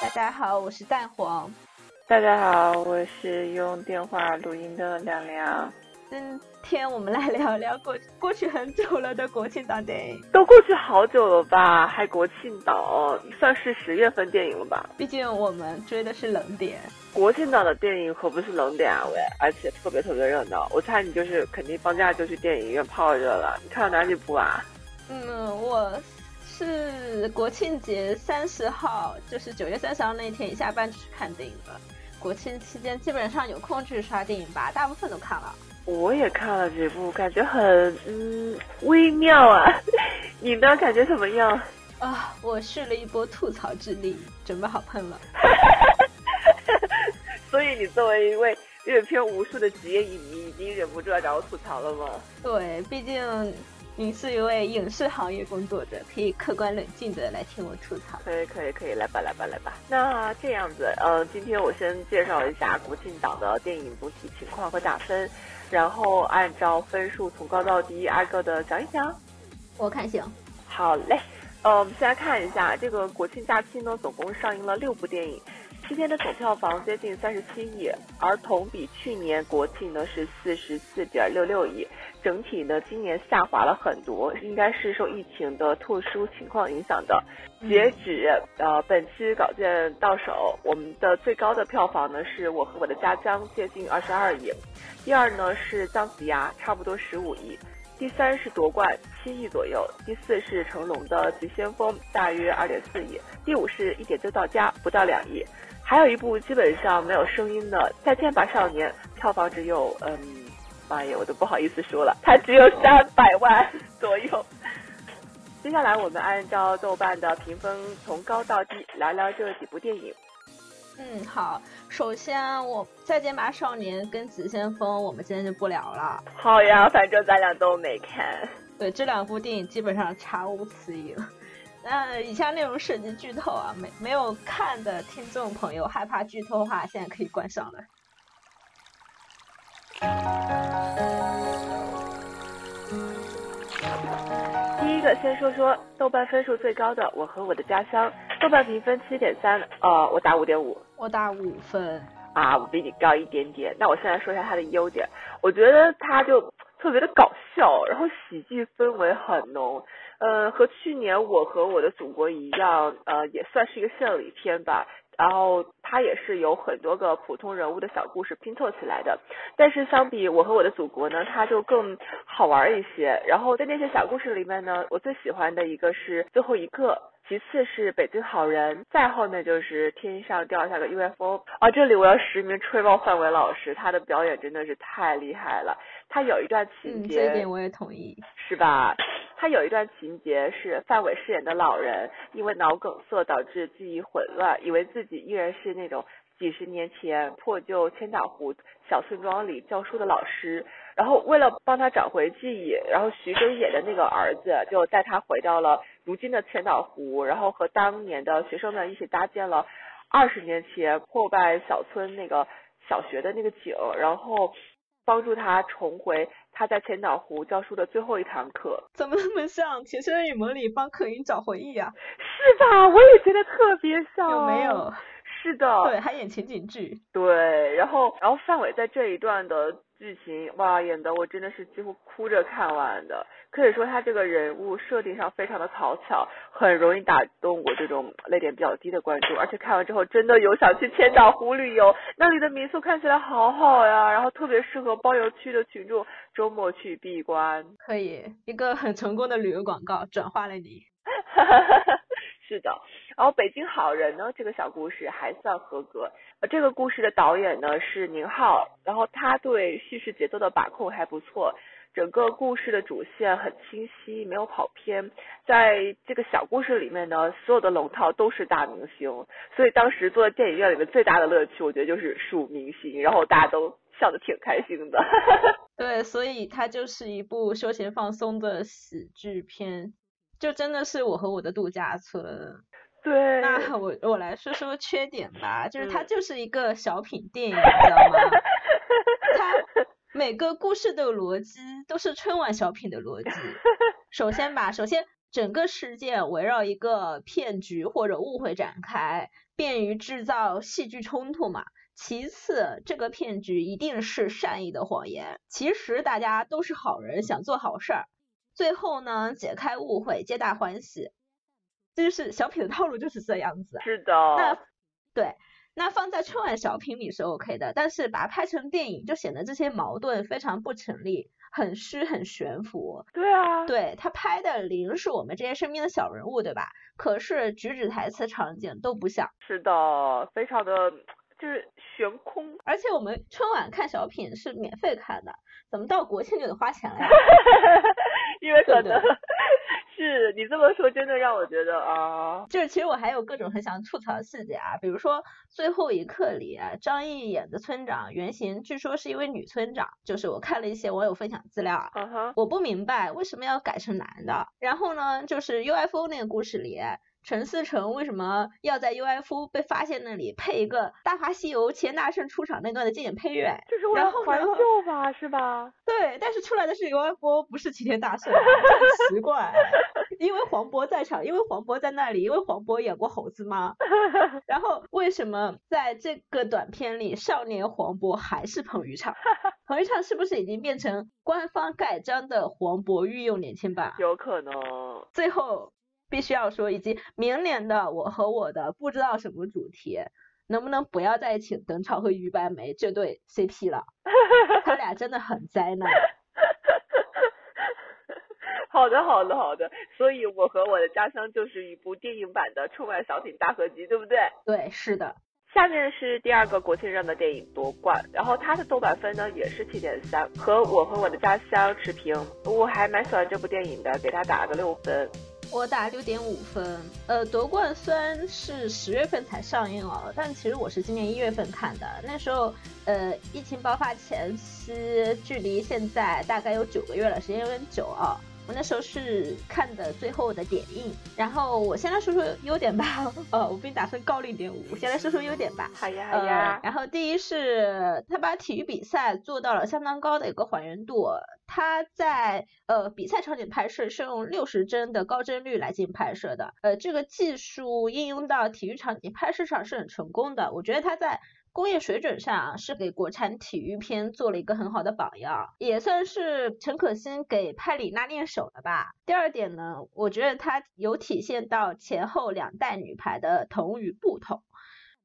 大家好，我是蛋黄。大家好，我是用电话录音的亮亮。今天我们来聊聊过过去很久了的国庆档电影。都过去好久了吧？还国庆档，算是十月份电影了吧？毕竟我们追的是冷点。国庆档的电影可不是冷点啊喂，而且特别特别热闹。我猜你就是肯定放假就去电影院泡热了。你看了哪几部啊？嗯，我是国庆节三十号，就是九月三十号那天一下班就去看电影了。国庆期间基本上有空去刷电影吧，大部分都看了。我也看了几部，感觉很嗯微妙啊。你呢？感觉怎么样？啊，我蓄了一波吐槽之力，准备好喷了。所以你作为一位阅片无数的职业影迷，已经忍不住要找我吐槽了吗？对，毕竟你是一位影视行业工作者，可以客观冷静的来听我吐槽。可以，可以，可以，来吧，来吧，来吧。那这样子，呃，今天我先介绍一下国庆档的电影总体情况和打分。然后按照分数从高到低挨个的讲一讲，我看行。好嘞，呃，我们先来看一下这个国庆假期呢，总共上映了六部电影，七天的总票房接近三十七亿，而同比去年国庆呢是四十四点六六亿。整体呢，今年下滑了很多，应该是受疫情的特殊情况影响的。截止呃本期稿件到手，我们的最高的票房呢是我和我的家乡，接近二十二亿。第二呢是姜子牙，差不多十五亿。第三是夺冠，七亿左右。第四是成龙的急先锋，大约二点四亿。第五是一点就到家，不到两亿。还有一部基本上没有声音的《再见吧少年》，票房只有嗯。妈呀，我都不好意思说了，它只有三百万左右。接下来我们按照豆瓣的评分从高到低聊聊这几部电影。嗯，好，首先我再见吧少年跟急先锋，我们今天就不聊了。好呀，反正咱俩都没看。对，这两部电影基本上查无此影。那以下内容涉及剧透啊，没没有看的听众朋友害怕剧透的话，现在可以关上了。第一个先说说豆瓣分数最高的《我和我的家乡》，豆瓣评分七点三，呃，我打五点五，我打五分，啊，我比你高一点点。那我现在说一下它的优点，我觉得它就特别的搞笑，然后喜剧氛围很浓，呃，和去年《我和我的祖国》一样，呃，也算是一个献礼片吧。然后它也是有很多个普通人物的小故事拼凑起来的，但是相比我和我的祖国呢，它就更好玩一些。然后在那些小故事里面呢，我最喜欢的一个是最后一个，其次是北京好人，再后面就是天上掉下个 UFO。啊，这里我要实名吹爆范伟老师，他的表演真的是太厉害了。他有一段情节，这点我也同意，是吧？他有一段情节是范伟饰演的老人，因为脑梗塞导致记忆混乱，以为自己依然是那种几十年前破旧千岛湖小村庄里教书的老师。然后为了帮他找回记忆，然后徐峥演的那个儿子就带他回到了如今的千岛湖，然后和当年的学生们一起搭建了二十年前破败小村那个小学的那个景，然后。帮助他重回他在千岛湖教书的最后一堂课，怎么那么像《情深深雨蒙》里帮可云找回忆啊？是吧？我也觉得特别像。有没有？是的。对，还演情景剧。对，然后，然后范伟在这一段的。剧情哇，演的我真的是几乎哭着看完的。可以说他这个人物设定上非常的讨巧，很容易打动我这种泪点比较低的观众。而且看完之后真的有想去千岛湖旅游，那里的民宿看起来好好呀，然后特别适合包邮区的群众周末去闭关。可以，一个很成功的旅游广告转化了你。是的，然后《北京好人》呢，这个小故事还算合格。呃，这个故事的导演呢是宁浩，然后他对叙事节奏的把控还不错，整个故事的主线很清晰，没有跑偏。在这个小故事里面呢，所有的龙套都是大明星，所以当时坐在电影院里面最大的乐趣，我觉得就是数明星，然后大家都笑得挺开心的。对，所以它就是一部休闲放松的喜剧片。就真的是我和我的度假村。对。那我我来说说缺点吧，就是它就是一个小品电影，你知道吗？它 每个故事的逻辑都是春晚小品的逻辑。首先吧，首先整个事件围绕一个骗局或者误会展开，便于制造戏剧冲突嘛。其次，这个骗局一定是善意的谎言，其实大家都是好人，想做好事儿。最后呢，解开误会，皆大欢喜。这就是小品的套路，就是这样子。是的。那对。那放在春晚小品里是 OK 的，但是把它拍成电影就显得这些矛盾非常不成立，很虚很悬浮。对啊，对他拍的零是我们这些身边的小人物，对吧？可是举止、台词、场景都不像。是的，非常的就是悬空。而且我们春晚看小品是免费看的，怎么到国庆就得花钱了呀？因为可能。是你这么说，真的让我觉得啊，就是其实我还有各种很想吐槽的细节啊，比如说最后一刻里张译演的村长原型据说是一位女村长，就是我看了一些网友分享资料，我不明白为什么要改成男的。然后呢，就是 UFO 那个故事里。陈思诚为什么要在 UFO 被发现那里配一个《大话西游》钱大圣出场那段的经典配乐？就是为了怀旧吧，是吧？对，但是出来的是 UFO，不是齐天大圣，很奇怪。因为黄渤在场，因为黄渤在那里，因为黄渤演过猴子吗？然后为什么在这个短片里，少年黄渤还是彭昱畅？彭昱畅是不是已经变成官方盖章的黄渤御用年轻版？有可能。最后。必须要说，以及明年的我和我的不知道什么主题，能不能不要再请邓超和于白眉这对 CP 了？他俩真的很灾难。好的，好的，好的。所以我和我的家乡就是一部电影版的春晚小品大合集，对不对？对，是的。下面是第二个国庆热的电影《夺冠》，然后它的豆瓣分呢也是七点三，和我和我的家乡持平。我还蛮喜欢这部电影的，给它打了个六分。我打六点五分。呃，夺冠虽然是十月份才上映了，但其实我是今年一月份看的。那时候，呃，疫情爆发前夕，距离现在大概有九个月了，时间有点久啊。我那时候是看的最后的点映，然后我先来说说优点吧。呃，我给你打分高零点五，我先来说说优点吧。好呀，好呀。然后第一是他把体育比赛做到了相当高的一个还原度，他在呃比赛场景拍摄是用六十帧的高帧率来进行拍摄的，呃，这个技术应用到体育场景拍摄上是很成功的。我觉得他在。工业水准上是给国产体育片做了一个很好的榜样，也算是陈可辛给派里娜练手了吧。第二点呢，我觉得它有体现到前后两代女排的同与不同，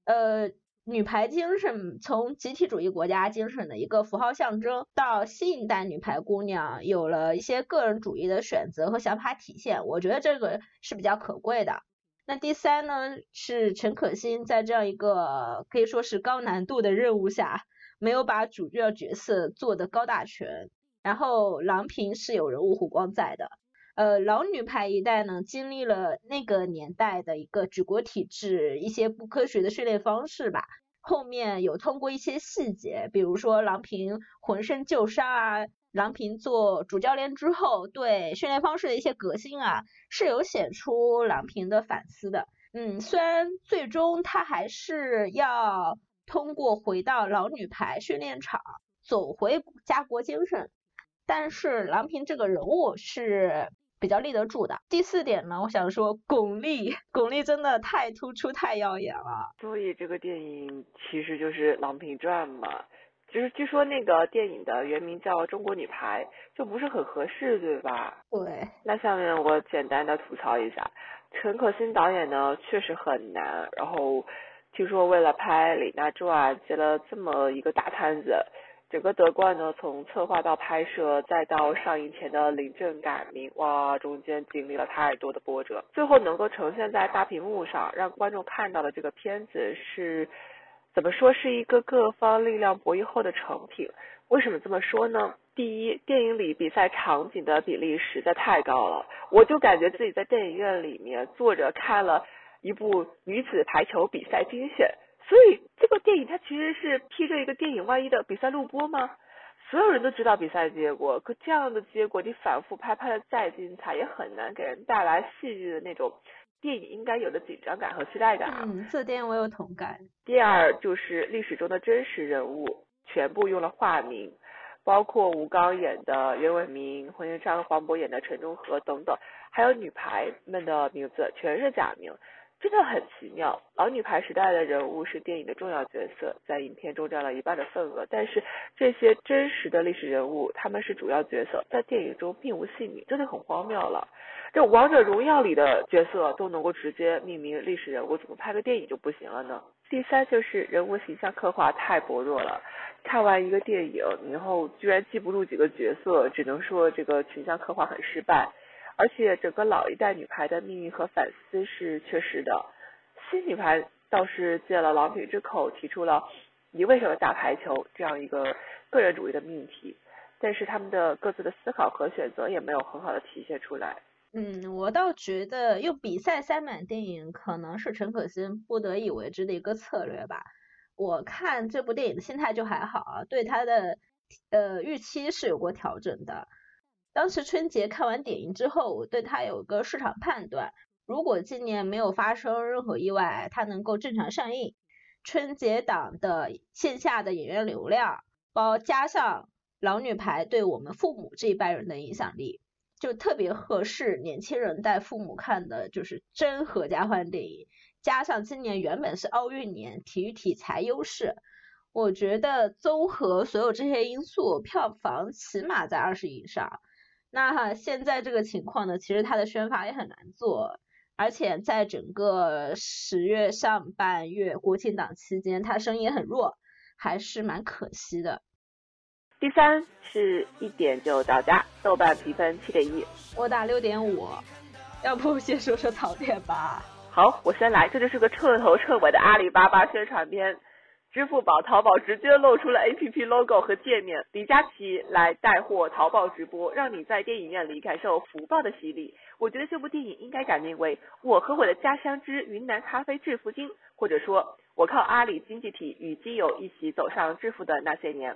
呃，女排精神从集体主义国家精神的一个符号象征，到新一代女排姑娘有了一些个人主义的选择和想法体现，我觉得这个是比较可贵的。那第三呢，是陈可辛在这样一个可以说是高难度的任务下，没有把主要角色做的高大全。然后郎平是有人物弧光在的。呃，老女排一代呢，经历了那个年代的一个举国体制，一些不科学的训练方式吧。后面有通过一些细节，比如说郎平浑身旧伤啊。郎平做主教练之后，对训练方式的一些革新啊，是有显出郎平的反思的。嗯，虽然最终他还是要通过回到老女排训练场，走回家国精神，但是郎平这个人物是比较立得住的。第四点呢，我想说巩俐，巩俐真的太突出、太耀眼了。所以这个电影其实就是《郎平传》嘛。就是据说那个电影的原名叫《中国女排》，就不是很合适，对吧？对。那下面我简单的吐槽一下，陈可辛导演呢确实很难。然后听说为了拍《李娜传》接了这么一个大摊子，整个德冠呢从策划到拍摄再到上映前的临阵改名，哇，中间经历了太多的波折，最后能够呈现在大屏幕上让观众看到的这个片子是。怎么说是一个各方力量博弈后的成品？为什么这么说呢？第一，电影里比赛场景的比例实在太高了，我就感觉自己在电影院里面坐着看了一部女子排球比赛精选。所以这个电影它其实是披着一个电影外衣的比赛录播吗？所有人都知道比赛结果，可这样的结果你反复拍，拍的再精彩，也很难给人带来戏剧的那种。电影应该有的紧张感和期待感。嗯，这点我有同感。第二就是历史中的真实人物全部用了化名，包括吴刚演的袁伟民、黄元昌和黄渤演的陈忠和等等，还有女排们的名字全是假名。真的很奇妙，老女排时代的人物是电影的重要角色，在影片中占了一半的份额。但是这些真实的历史人物，他们是主要角色，在电影中并无姓名，这就很荒谬了。这王者荣耀里的角色都能够直接命名历史人物，怎么拍个电影就不行了呢？第三就是人物形象刻画太薄弱了，看完一个电影，然后居然记不住几个角色，只能说这个形象刻画很失败。而且整个老一代女排的命运和反思是缺失的，新女排倒是借了郎平之口提出了“你为什么打排球”这样一个个人主义的命题，但是他们的各自的思考和选择也没有很好的体现出来。嗯，我倒觉得用比赛塞满电影可能是陈可辛不得已为之的一个策略吧。我看这部电影的心态就还好，对他的呃预期是有过调整的。当时春节看完电影之后，我对它有个市场判断：如果今年没有发生任何意外，它能够正常上映，春节档的线下的演员流量，包加上老女排对我们父母这一代人的影响力，就特别合适年轻人带父母看的，就是真合家欢电影。加上今年原本是奥运年，体育题材优势，我觉得综合所有这些因素，票房起码在二十以上。那现在这个情况呢，其实它的宣发也很难做，而且在整个十月上半月国庆档期间，它声音也很弱，还是蛮可惜的。第三是一点就到家，豆瓣评分七点一，我打六点五。要不先说说槽点吧？好，我先来，这就是个彻头彻尾的阿里巴巴宣传片。支付宝、淘宝直接露出了 APP logo 和界面，李佳琦来带货淘宝直播，让你在电影院里感受福报的洗礼。我觉得这部电影应该改名为《我和我的家乡之云南咖啡致富经》，或者说我靠阿里经济体与基友一起走上致富的那些年。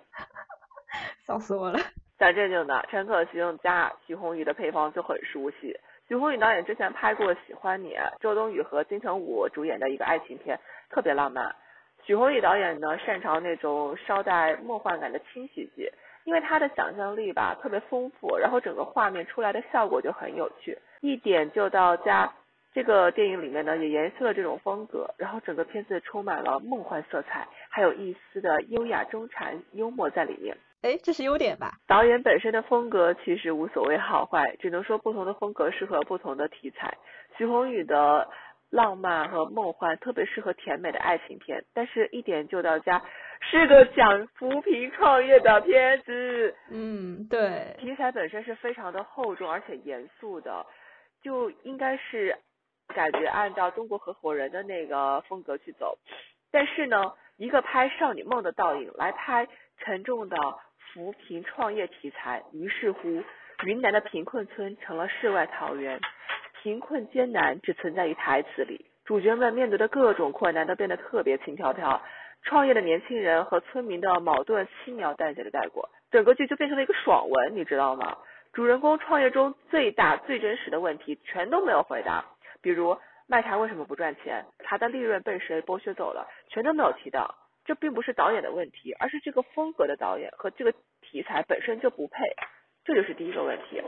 笑死我了！讲正经的，陈可辛加徐宏宇的配方就很熟悉。徐宏宇导演之前拍过《喜欢你》，周冬雨和金城武主演的一个爱情片，特别浪漫。许宏宇导演呢，擅长那种稍带梦幻感的轻喜剧，因为他的想象力吧特别丰富，然后整个画面出来的效果就很有趣，一点就到家。这个电影里面呢也延续了这种风格，然后整个片子充满了梦幻色彩，还有一丝的优雅中禅幽默在里面。哎，这是优点吧？导演本身的风格其实无所谓好坏，只能说不同的风格适合不同的题材。徐宏宇的。浪漫和梦幻特别适合甜美的爱情片，但是一点就到家，是个讲扶贫创业的片子。嗯，对，题材本身是非常的厚重而且严肃的，就应该是感觉按照中国合伙人的那个风格去走。但是呢，一个拍少女梦的倒影来拍沉重的扶贫创业题材，于是乎云南的贫困村成了世外桃源。贫困艰难只存在于台词里，主角们面对的各种困难都变得特别轻飘飘。创业的年轻人和村民的矛盾轻描淡写的带过，整个剧就变成了一个爽文，你知道吗？主人公创业中最大最真实的问题全都没有回答，比如卖茶为什么不赚钱，茶的利润被谁剥削走了，全都没有提到。这并不是导演的问题，而是这个风格的导演和这个题材本身就不配，这就是第一个问题。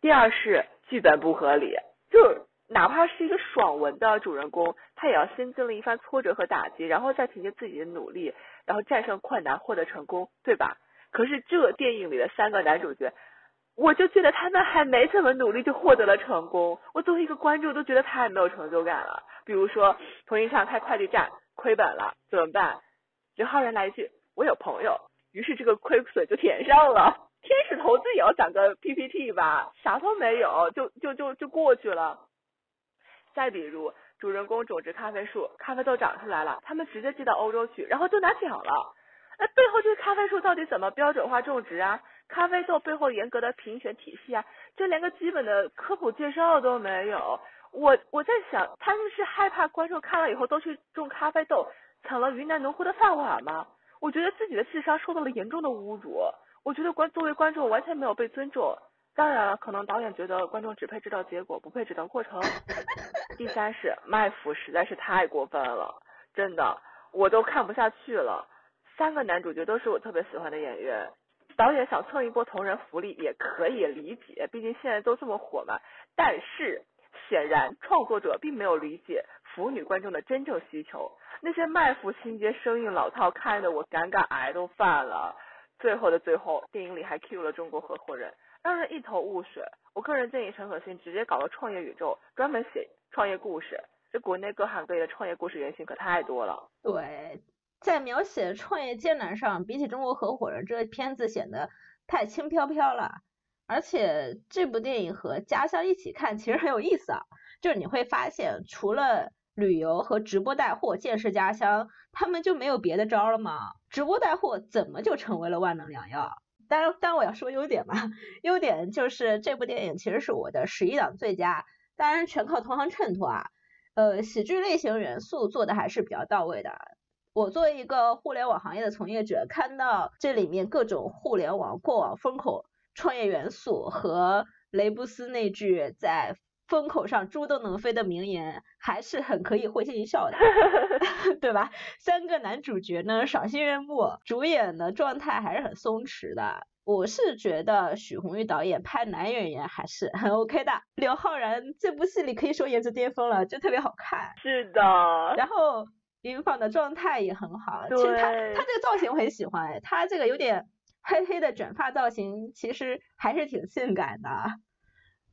第二是剧本不合理。就哪怕是一个爽文的主人公，他也要先经历一番挫折和打击，然后再凭借自己的努力，然后战胜困难，获得成功，对吧？可是这电影里的三个男主角，我就觉得他们还没怎么努力就获得了成功，我作为一个观众都觉得太没有成就感了。比如说，童一畅开快递站亏本了，怎么办？刘昊然来一句：“我有朋友。”于是这个亏损就填上了。天使投资也要讲个 PPT 吧，啥都没有，就就就就过去了。再比如，主人公种植咖啡树，咖啡豆长出来了，他们直接寄到欧洲去，然后就拿奖了。那背后这个咖啡树到底怎么标准化种植啊？咖啡豆背后严格的评选体系啊，这连个基本的科普介绍都没有。我我在想，他们是害怕观众看了以后都去种咖啡豆，抢了云南农户的饭碗吗？我觉得自己的智商受到了严重的侮辱。我觉得观作为观众完全没有被尊重，当然了，可能导演觉得观众只配知道结果，不配知道过程。第三是卖腐实在是太过分了，真的我都看不下去了。三个男主角都是我特别喜欢的演员，导演想蹭一波同人福利也可以理解，毕竟现在都这么火嘛。但是显然创作者并没有理解腐女观众的真正需求，那些卖腐情节生硬老套，看得我尴尬癌都犯了。最后的最后，电影里还 cue 了中国合伙人，让人一头雾水。我个人建议陈可辛直接搞个创业宇宙，专门写创业故事。这国内各行各业的创业故事原型可太多了。对。在描写创业艰难上，比起中国合伙人这个片子显得太轻飘飘了。而且这部电影和家乡一起看其实很有意思啊，就是你会发现除了旅游和直播带货见识家乡，他们就没有别的招了吗？直播带货怎么就成为了万能良药？当然，当然我要说优点嘛，优点就是这部电影其实是我的十一档最佳，当然全靠同行衬托啊。呃，喜剧类型元素做的还是比较到位的。我作为一个互联网行业的从业者，看到这里面各种互联网过往风口创业元素和雷布斯那句在风口上猪都能飞的名言，还是很可以会心一笑的，对吧？三个男主角呢赏心悦目，主演的状态还是很松弛的。我是觉得许宏宇导演拍男演员还是很 OK 的。刘昊然这部戏里可以说颜值巅峰了，就特别好看。是的。然后。林芳的状态也很好，其实他他这个造型我很喜欢，他这个有点黑黑的卷发造型，其实还是挺性感的。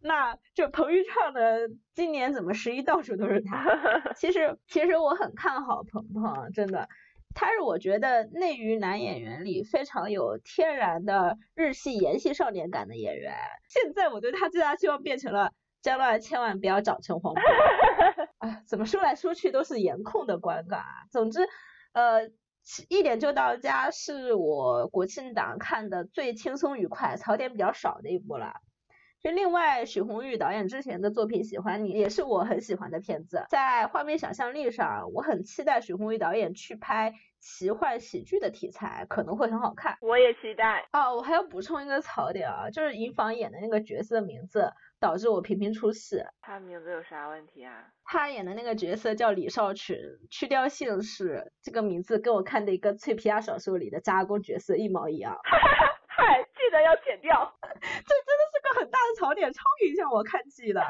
那就彭昱畅的今年怎么十一到处都是他？其实其实我很看好鹏鹏，真的，他是我觉得内娱男演员里非常有天然的日系颜系少年感的演员。现在我对他最大希望变成了。江乱千万不要长成黄渤，哎，怎么说来说去都是颜控的观感啊。总之，呃，一点就到家是我国庆档看的最轻松愉快、槽点比较少的一部了。就另外，许宏宇导演之前的作品《喜欢你》也是我很喜欢的片子，在画面想象力上，我很期待许宏宇导演去拍奇幻喜剧的题材，可能会很好看。我也期待。哦，我还要补充一个槽点啊，就是尹昉演的那个角色的名字。导致我频频出戏。他名字有啥问题啊？他演的那个角色叫李少群，去掉姓氏，这个名字跟我看的一个脆皮鸭小说里的扎工角色一毛一样。哈哈哈，嗨，记得要剪掉。这真的是个很大的槽点，超影响我看剧的。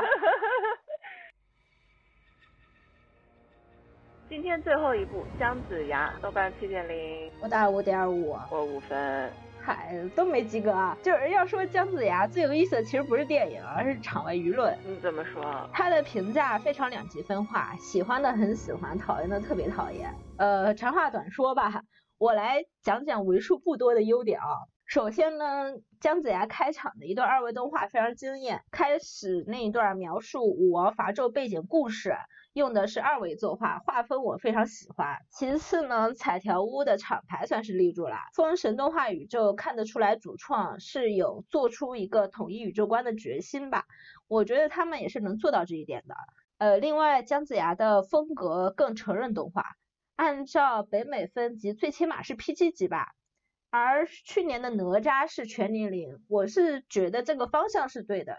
今天最后一部《姜子牙》，豆瓣七点零。我打五点五。我五分。嗨，都没及格啊！就是要说姜子牙最有意思的，其实不是电影，而是场外舆论。你怎么说？他的评价非常两极分化，喜欢的很喜欢，讨厌的特别讨厌。呃，长话短说吧，我来讲讲为数不多的优点啊。首先呢，姜子牙开场的一段二维动画非常惊艳，开始那一段描述武王伐纣背景故事。用的是二维作画，画风我非常喜欢。其次呢，彩条屋的厂牌算是立住了。封神动画宇宙看得出来，主创是有做出一个统一宇宙观的决心吧？我觉得他们也是能做到这一点的。呃，另外姜子牙的风格更承认动画，按照北美分级，最起码是 PG 级吧。而去年的哪吒是全年龄，我是觉得这个方向是对的。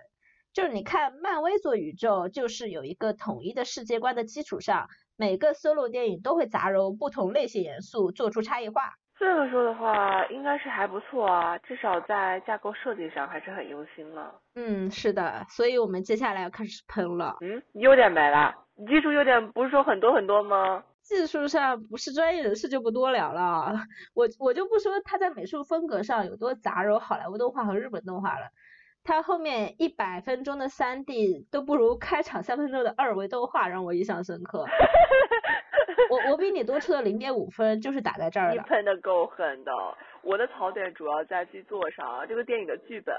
就是你看，漫威做宇宙，就是有一个统一的世界观的基础上，每个 solo 电影都会杂糅不同类型元素，做出差异化。这么说的话，应该是还不错啊，至少在架构设计上还是很用心了。嗯，是的，所以我们接下来要开始喷了。嗯，优点没了，技术优点不是说很多很多吗？技术上不是专业人士就不多聊了，我我就不说他在美术风格上有多杂糅好莱坞动画和日本动画了。他后面一百分钟的三 D 都不如开场三分钟的二维动画让我印象深刻。我我比你多出了零点五分，就是打在这儿了。你喷的够狠的，我的槽点主要在剧作上。这个电影的剧本、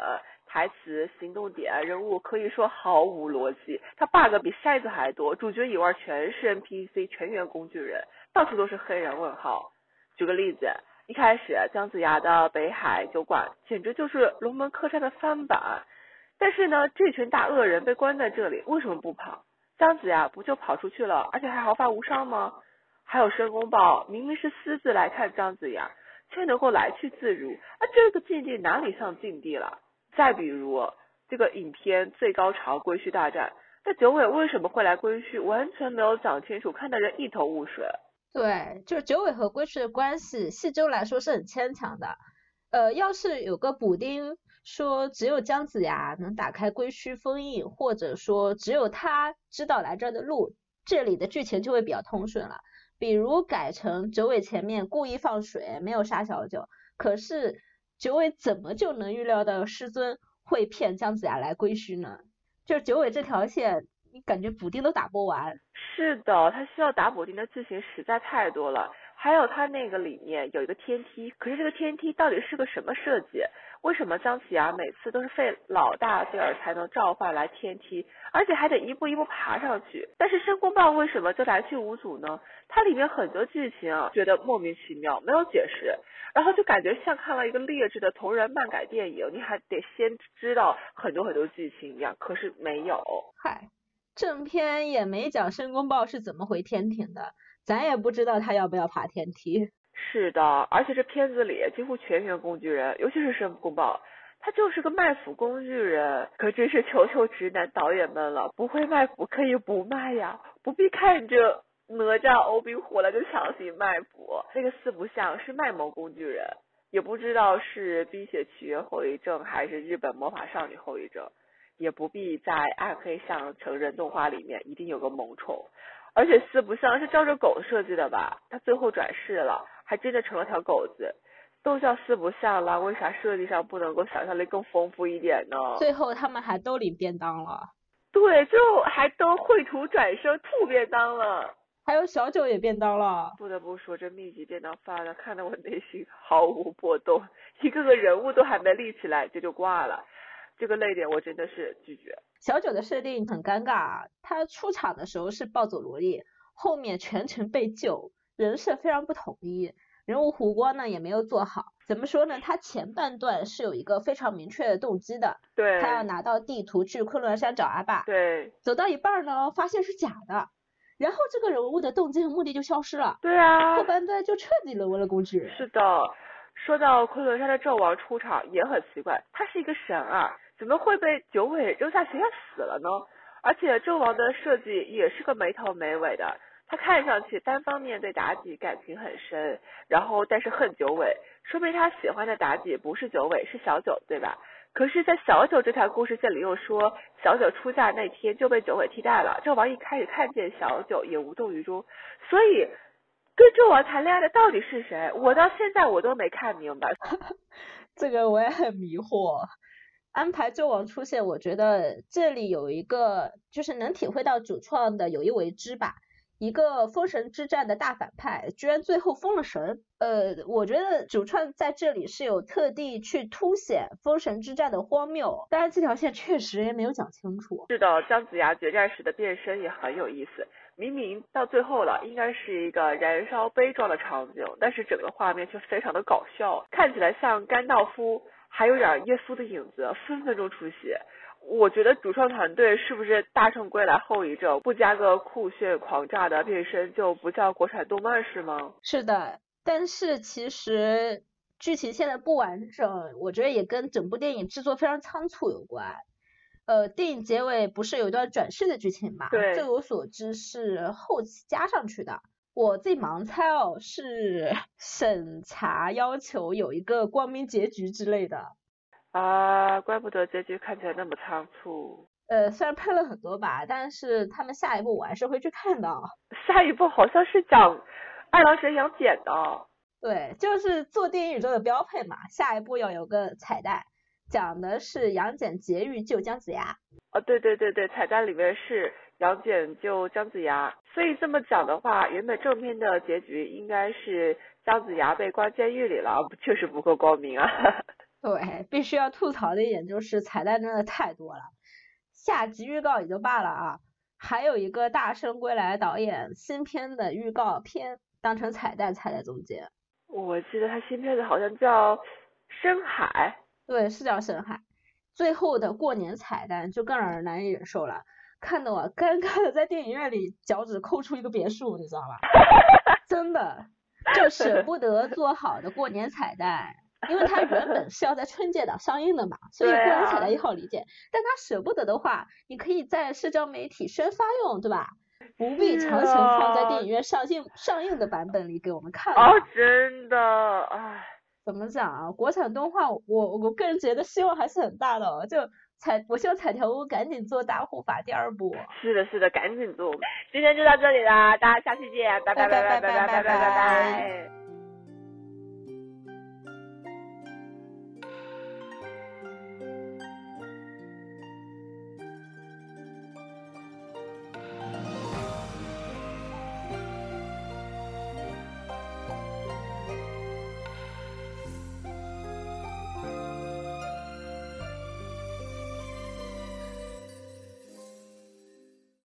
台词、行动点、人物可以说毫无逻辑，它 bug 比筛子还多。主角以外全是 NPC，全员工具人，到处都是黑人问号。举个例子。一开始，姜子牙的北海酒馆简直就是龙门客栈的翻版。但是呢，这群大恶人被关在这里，为什么不跑？姜子牙不就跑出去了，而且还毫发无伤吗？还有申公豹，明明是私自来看姜子牙，却能够来去自如，啊，这个境地哪里像境地了？再比如这个影片最高潮归墟大战，那九尾为什么会来归墟，完全没有讲清楚，看得人一头雾水。对，就是九尾和归墟的关系，细究来说是很牵强的。呃，要是有个补丁说只有姜子牙能打开归墟封印，或者说只有他知道来这儿的路，这里的剧情就会比较通顺了。比如改成九尾前面故意放水，没有杀小九，可是九尾怎么就能预料到师尊会骗姜子牙来归墟呢？就九尾这条线，你感觉补丁都打不完。是的，他需要打补丁的剧情实在太多了。还有他那个里面有一个天梯，可是这个天梯到底是个什么设计？为什么姜子牙每次都是费老大劲儿才能召唤来天梯，而且还得一步一步爬上去？但是申公豹为什么就来去无阻呢？它里面很多剧情啊，觉得莫名其妙，没有解释，然后就感觉像看了一个劣质的同人漫改电影，你还得先知道很多很多剧情一样。可是没有，嗨，正片也没讲申公豹是怎么回天庭的。咱也不知道他要不要爬天梯。是的，而且这片子里几乎全员工具人，尤其是申公豹，他就是个卖腐工具人。可真是求求直男导演们了，不会卖腐可以不卖呀，不必看着哪吒、欧比火了就强行卖腐。那个四不像是卖萌工具人，也不知道是《冰雪奇缘》后遗症还是日本魔法少女后遗症，也不必在暗黑向成人动画里面一定有个萌宠。而且四不像是照着狗设计的吧？他最后转世了，还真的成了条狗子。都叫四不像了，为啥设计上不能够想象力更丰富一点呢？最后他们还都领便当了。对，最后还都绘图转生兔便当了。还有小九也变刀了。不得不说，这密集变刀发的，看得我内心毫无波动。一个个人物都还没立起来，这就挂了。这个泪点我真的是拒绝。小九的设定很尴尬，他出场的时候是暴走萝莉，后面全程被救，人设非常不统一，人物弧光呢也没有做好。怎么说呢？他前半段是有一个非常明确的动机的，对，他要拿到地图去昆仑山找阿爸，对，走到一半呢，发现是假的，然后这个人物的动机和目的就消失了，对啊，后半段就彻底沦为了工具人。是的，说到昆仑山的纣王出场也很奇怪，他是一个神啊。怎么会被九尾扔下悬崖死了呢？而且纣王的设计也是个没头没尾的，他看上去单方面对妲己感情很深，然后但是恨九尾，说明他喜欢的妲己不是九尾，是小九，对吧？可是，在小九这条故事线里又说，小九出嫁那天就被九尾替代了。纣王一开始看见小九也无动于衷，所以跟纣王谈恋爱的到底是谁？我到现在我都没看明白，这个我也很迷惑。安排纣王出现，我觉得这里有一个就是能体会到主创的有意为之吧。一个封神之战的大反派，居然最后封了神。呃，我觉得主创在这里是有特地去凸显封神之战的荒谬，但是这条线确实也没有讲清楚。是的，姜子牙决战时的变身也很有意思。明明到最后了，应该是一个燃烧悲壮的场景，但是整个画面却非常的搞笑，看起来像甘道夫。还有点耶稣的影子，分分钟出血。我觉得主创团队是不是大圣归来后遗症？不加个酷炫狂炸的变身就不叫国产动漫是吗？是的，但是其实剧情现在不完整，我觉得也跟整部电影制作非常仓促有关。呃，电影结尾不是有一段转世的剧情嘛？对。据我所知是后期加上去的。我自己盲猜哦，是 审查要求有一个光明结局之类的。啊，怪不得结局看起来那么仓促。呃，虽然喷了很多吧，但是他们下一步我还是会去看的。下一步好像是讲二郎神杨戬的。对，就是做电影宇宙的标配嘛。下一步要有个彩蛋，讲的是杨戬劫狱救姜子牙。哦，对对对对，彩蛋里面是。杨戬救姜子牙，所以这么讲的话，原本正片的结局应该是姜子牙被关监狱里了，确实不够光明啊。对，必须要吐槽的一点就是彩蛋真的太多了，下集预告也就罢了啊，还有一个大圣归来导演新片的预告片当成彩蛋踩在中间。我记得他新片子好像叫深海，对，是叫深海。最后的过年彩蛋就更让人难以忍受了。看得我尴尬的在电影院里脚趾抠出一个别墅，你知道吧？真的，就舍不得做好的过年彩蛋，因为它原本是要在春节档上映的嘛，所以过年彩蛋也好理解。但他舍不得的话，你可以在社交媒体宣发用，对吧？不必强行放在电影院上映上映的版本里给我们看。哦，真的，唉，怎么讲啊？国产动画，我我个人觉得希望还是很大的哦。就彩，我希望彩条屋赶紧做大护法第二部。是的，是的，赶紧做。今天就到这里啦，大家下期见，拜拜拜拜拜拜拜拜拜。